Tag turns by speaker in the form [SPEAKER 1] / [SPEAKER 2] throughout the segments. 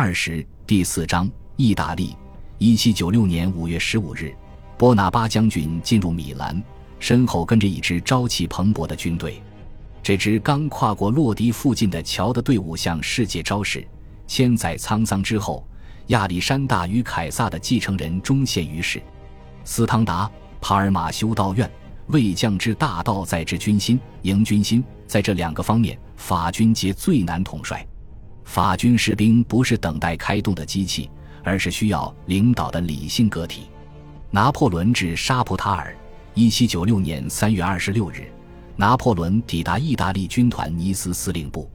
[SPEAKER 1] 二十第四章，意大利。一七九六年五月十五日，波拿巴将军进入米兰，身后跟着一支朝气蓬勃的军队。这支刚跨过洛迪附近的桥的队伍向世界昭示：千载沧桑之后，亚历山大与凯撒的继承人终现于世。斯汤达、帕尔马修道院。为将之大道，在之军心、营军心，在这两个方面，法军皆最难统帅。法军士兵不是等待开动的机器，而是需要领导的理性个体。拿破仑至沙普塔尔，一七九六年三月二十六日，拿破仑抵达意大利军团尼斯司令部。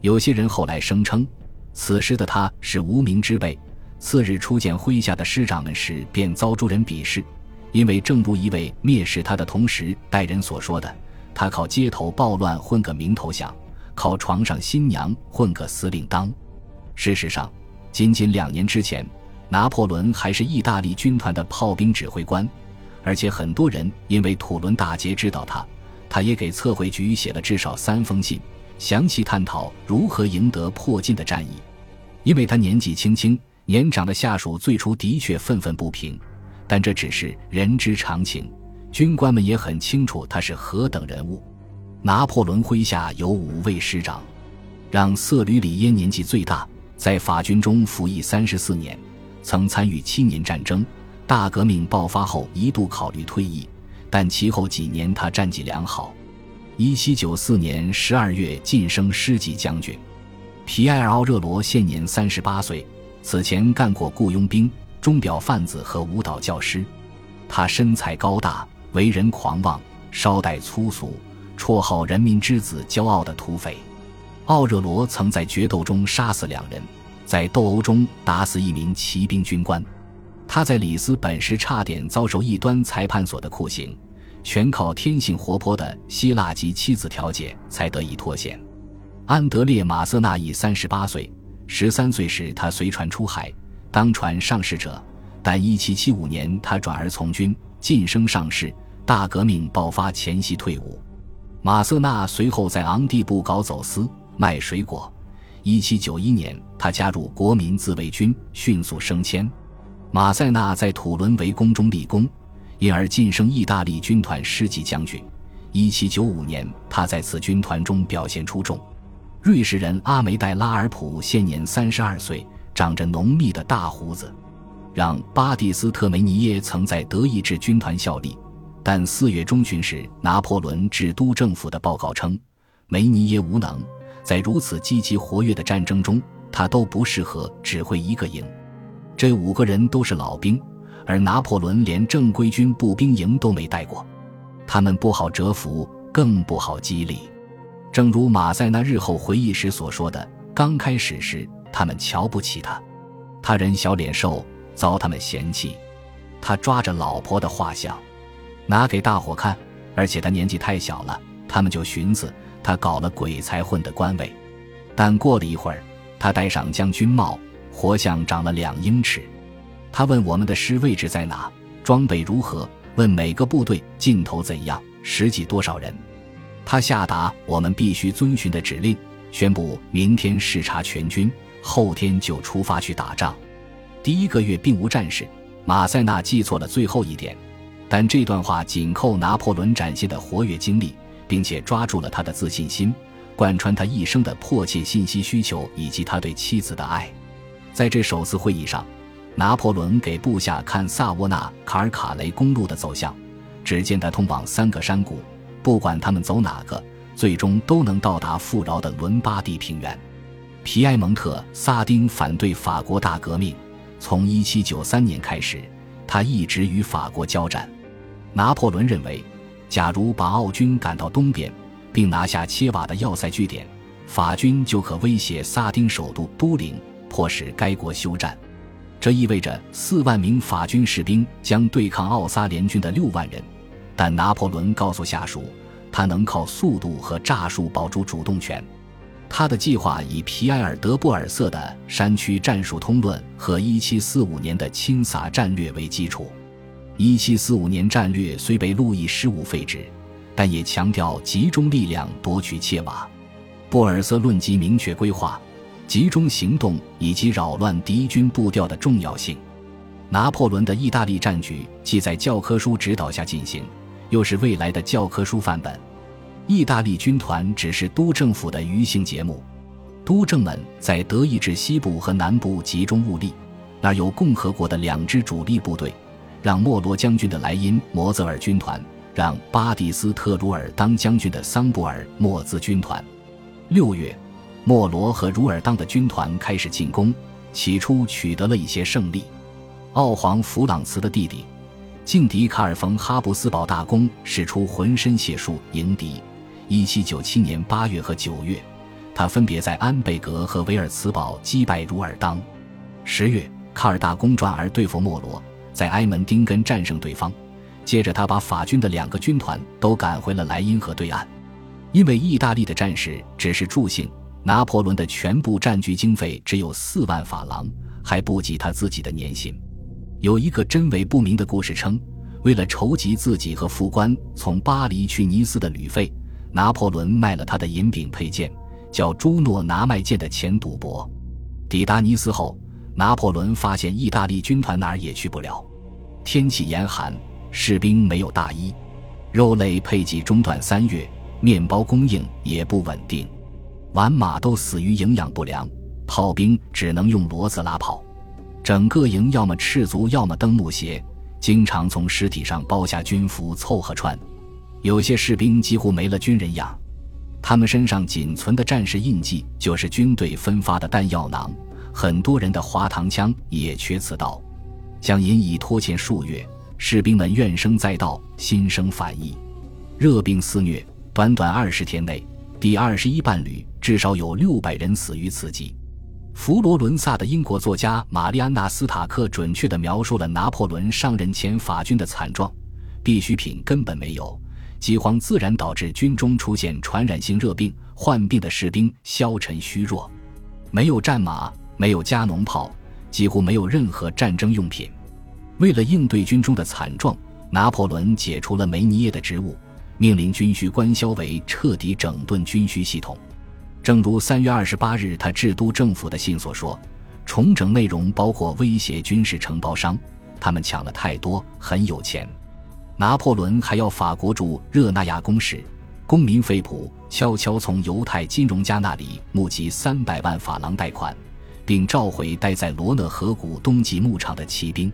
[SPEAKER 1] 有些人后来声称，此时的他是无名之辈。次日初见麾下的师长们时，便遭诸人鄙视。因为正如一位蔑视他的同时代人所说的，他靠街头暴乱混个名头响，靠床上新娘混个司令当。事实上，仅仅两年之前，拿破仑还是意大利军团的炮兵指挥官，而且很多人因为土伦大捷知道他。他也给测绘局写了至少三封信，详细探讨如何赢得迫近的战役。因为他年纪轻轻，年长的下属最初的确愤愤不平。但这只是人之常情，军官们也很清楚他是何等人物。拿破仑麾下有五位师长，让·瑟吕里耶年纪最大，在法军中服役三十四年，曾参与七年战争。大革命爆发后一度考虑退役，但其后几年他战绩良好。一七九四年十二月晋升师级将军。皮埃尔·奥热罗现年三十八岁，此前干过雇佣兵。钟表贩子和舞蹈教师，他身材高大，为人狂妄，稍带粗俗，绰号“人民之子”，骄傲的土匪。奥热罗曾在决斗中杀死两人，在斗殴中打死一名骑兵军官。他在里斯本时差点遭受异端裁判所的酷刑，全靠天性活泼的希腊籍妻子调解才得以脱险。安德烈·马瑟纳已三十八岁，十三岁时他随船出海。当船上士者，但1775年他转而从军，晋升上士。大革命爆发前夕退伍。马瑟纳随后在昂蒂布搞走私、卖水果。1791年，他加入国民自卫军，迅速升迁。马塞纳在土伦围攻中立功，因而晋升意大利军团师级将军。1795年，他在此军团中表现出众。瑞士人阿梅代拉尔普现年32岁。长着浓密的大胡子，让巴蒂斯特梅尼耶曾在德意志军团效力，但四月中旬时，拿破仑致都政府的报告称，梅尼耶无能，在如此积极活跃的战争中，他都不适合指挥一个营。这五个人都是老兵，而拿破仑连正规军步兵营都没带过，他们不好折服，更不好激励。正如马塞纳日后回忆时所说的，刚开始时。他们瞧不起他，他人小脸瘦，遭他们嫌弃。他抓着老婆的画像，拿给大伙看，而且他年纪太小了，他们就寻思他搞了鬼才混的官位。但过了一会儿，他戴上将军帽，活像长了两英尺。他问我们的师位置在哪，装备如何，问每个部队劲头怎样，实际多少人。他下达我们必须遵循的指令，宣布明天视察全军。后天就出发去打仗，第一个月并无战事。马塞纳记错了最后一点，但这段话紧扣拿破仑展现的活跃经历，并且抓住了他的自信心，贯穿他一生的迫切信息需求以及他对妻子的爱。在这首次会议上，拿破仑给部下看萨沃纳卡尔卡雷公路的走向，只见他通往三个山谷，不管他们走哪个，最终都能到达富饶的伦巴第平原。皮埃蒙特萨丁反对法国大革命，从1793年开始，他一直与法国交战。拿破仑认为，假如把奥军赶到东边，并拿下切瓦的要塞据点，法军就可威胁萨丁首都都灵，迫使该国休战。这意味着四万名法军士兵将对抗奥萨联军的六万人。但拿破仑告诉下属，他能靠速度和诈术保住主动权。他的计划以皮埃尔·德布尔瑟的山区战术通论和1745年的清撒战略为基础。1745年战略虽被路易十五废止，但也强调集中力量夺取切瓦。布尔瑟论及明确规划，集中行动以及扰乱敌军步调的重要性。拿破仑的意大利战局既在教科书指导下进行，又是未来的教科书范本。意大利军团只是督政府的余兴节目，督政们在德意志西部和南部集中物力，那儿有共和国的两支主力部队，让莫罗将军的莱茵摩泽尔军团，让巴蒂斯特鲁尔当将军的桑布尔莫兹军团。六月，莫罗和茹尔当的军团开始进攻，起初取得了一些胜利。奥皇弗朗茨的弟弟，劲敌卡尔冯哈布斯堡大公使出浑身解数迎敌。一七九七年八月和九月，他分别在安贝格和维尔茨堡击败茹尔当。十月，卡尔大公转而对付莫罗，在埃门丁根战胜对方。接着，他把法军的两个军团都赶回了莱茵河对岸。因为意大利的战士只是助兴，拿破仑的全部战局经费只有四万法郎，还不及他自己的年薪。有一个真伪不明的故事称，为了筹集自己和副官从巴黎去尼斯的旅费，拿破仑卖了他的银柄佩剑，叫朱诺拿卖剑的钱赌博。抵达尼斯后，拿破仑发现意大利军团哪儿也去不了，天气严寒，士兵没有大衣，肉类配给中断三月。面包供应也不稳定，完马都死于营养不良，炮兵只能用骡子拉炮，整个营要么赤足，要么蹬木鞋，经常从尸体上剥下军服凑合穿。有些士兵几乎没了军人样，他们身上仅存的战士印记就是军队分发的弹药囊，很多人的滑膛枪也缺刺刀。将引以拖欠数月，士兵们怨声载道，心生反意，热病肆虐。短短二十天内，第二十一伴侣至少有六百人死于此疾。佛罗伦萨的英国作家玛丽安娜·斯塔克准确地描述了拿破仑上任前法军的惨状：必需品根本没有，饥荒自然导致军中出现传染性热病，患病的士兵消沉虚弱，没有战马，没有加农炮，几乎没有任何战争用品。为了应对军中的惨状，拿破仑解除了梅尼耶的职务。命令军需官肖维彻底整顿军需系统，正如三月二十八日他致都政府的信所说，重整内容包括威胁军事承包商，他们抢了太多，很有钱。拿破仑还要法国驻热那亚公使公民费普悄悄从犹太金融家那里募集三百万法郎贷款，并召回待在罗讷河谷冬季牧场的骑兵。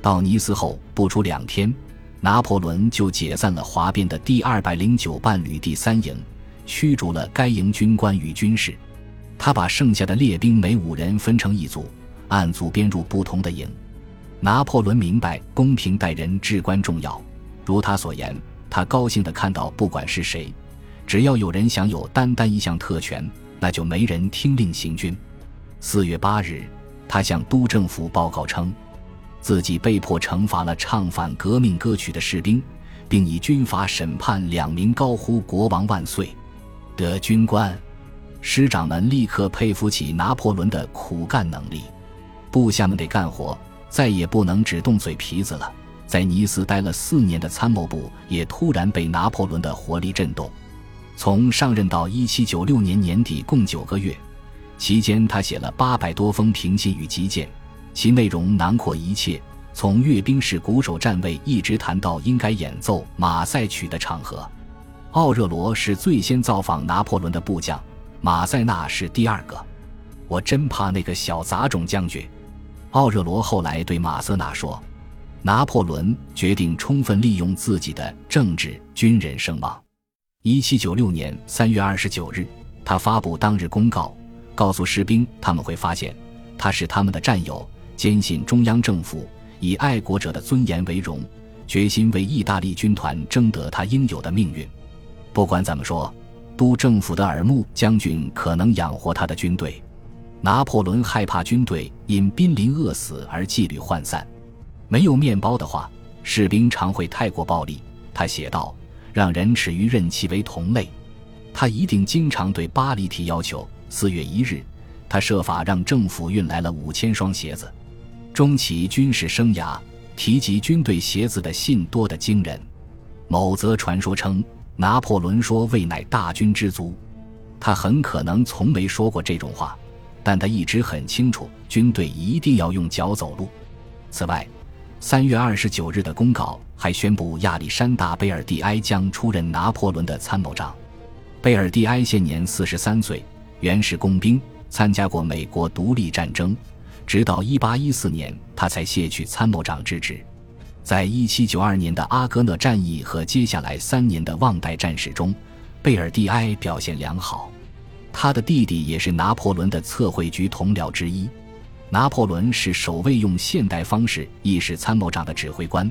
[SPEAKER 1] 到尼斯后不出两天。拿破仑就解散了哗变的第二百零九伴旅第三营，驱逐了该营军官与军士。他把剩下的列兵每五人分成一组，按组编入不同的营。拿破仑明白公平待人至关重要，如他所言，他高兴地看到，不管是谁，只要有人享有单单一项特权，那就没人听令行军。四月八日，他向都政府报告称。自己被迫惩罚了唱反革命歌曲的士兵，并以军法审判两名高呼“国王万岁”的军官。师长们立刻佩服起拿破仑的苦干能力。部下们得干活，再也不能只动嘴皮子了。在尼斯待了四年的参谋部也突然被拿破仑的活力震动。从上任到一七九六年年底共九个月，期间他写了八百多封平信与急件。其内容囊括一切，从阅兵式鼓手站位一直谈到应该演奏马赛曲的场合。奥热罗是最先造访拿破仑的部将，马塞纳是第二个。我真怕那个小杂种将军。奥热罗后来对马瑟纳说：“拿破仑决定充分利用自己的政治军人声望。”一七九六年三月二十九日，他发布当日公告，告诉士兵他们会发现他是他们的战友。坚信中央政府以爱国者的尊严为荣，决心为意大利军团争得他应有的命运。不管怎么说，都政府的耳目将军可能养活他的军队。拿破仑害怕军队因濒临饿死而纪律涣散。没有面包的话，士兵常会太过暴力。他写道：“让人耻于任其为同类。”他一定经常对巴黎提要求。四月一日，他设法让政府运来了五千双鞋子。终其军事生涯，提及军队鞋子的信多得惊人。某则传说称，拿破仑说：“未乃大军之足。”他很可能从没说过这种话。但他一直很清楚，军队一定要用脚走路。此外，三月二十九日的公告还宣布，亚历山大·贝尔蒂埃将出任拿破仑的参谋长。贝尔蒂埃现年四十三岁，原是工兵，参加过美国独立战争。直到一八一四年，他才卸去参谋长之职。在一七九二年的阿戈讷战役和接下来三年的旺代战事中，贝尔蒂埃表现良好。他的弟弟也是拿破仑的测绘局同僚之一。拿破仑是首位用现代方式意识参谋长的指挥官，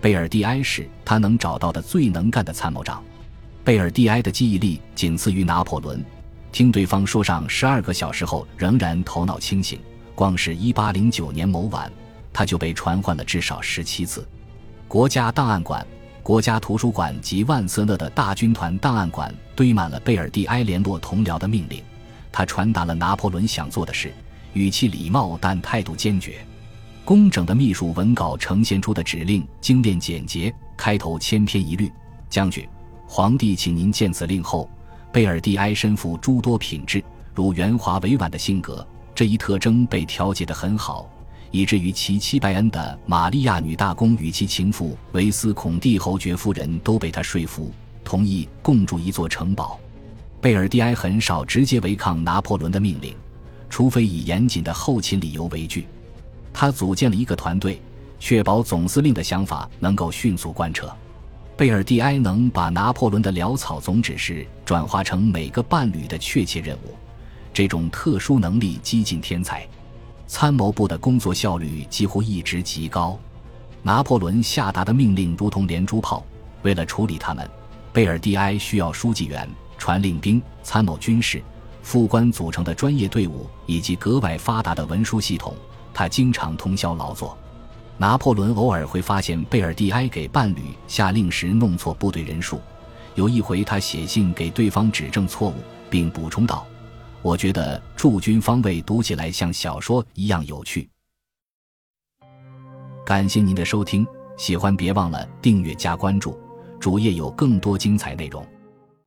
[SPEAKER 1] 贝尔蒂埃是他能找到的最能干的参谋长。贝尔蒂埃的记忆力仅次于拿破仑，听对方说上十二个小时后仍然头脑清醒。光是一八零九年某晚，他就被传唤了至少十七次。国家档案馆、国家图书馆及万瑟勒的大军团档案馆堆满了贝尔蒂埃联络同僚的命令。他传达了拿破仑想做的事，语气礼貌但态度坚决。工整的秘书文稿呈现出的指令精炼简洁，开头千篇一律。将军，皇帝请您见此令后，贝尔蒂埃身负诸多品质，如圆滑委婉的性格。这一特征被调节得很好，以至于其妻拜恩的玛利亚女大公与其情妇维斯孔蒂侯爵夫人都被他说服，同意共筑一座城堡。贝尔蒂埃很少直接违抗拿破仑的命令，除非以严谨的后勤理由为据。他组建了一个团队，确保总司令的想法能够迅速贯彻。贝尔蒂埃能把拿破仑的潦草总指示转化成每个伴侣的确切任务。这种特殊能力激进天才，参谋部的工作效率几乎一直极高。拿破仑下达的命令如同连珠炮。为了处理他们，贝尔蒂埃需要书记员、传令兵、参谋军事、副官组成的专业队伍以及格外发达的文书系统。他经常通宵劳作。拿破仑偶尔会发现贝尔蒂埃给伴侣下令时弄错部队人数。有一回，他写信给对方指正错误，并补充道。我觉得驻军方位读起来像小说一样有趣。感谢您的收听，喜欢别忘了订阅加关注，主页有更多精彩内容。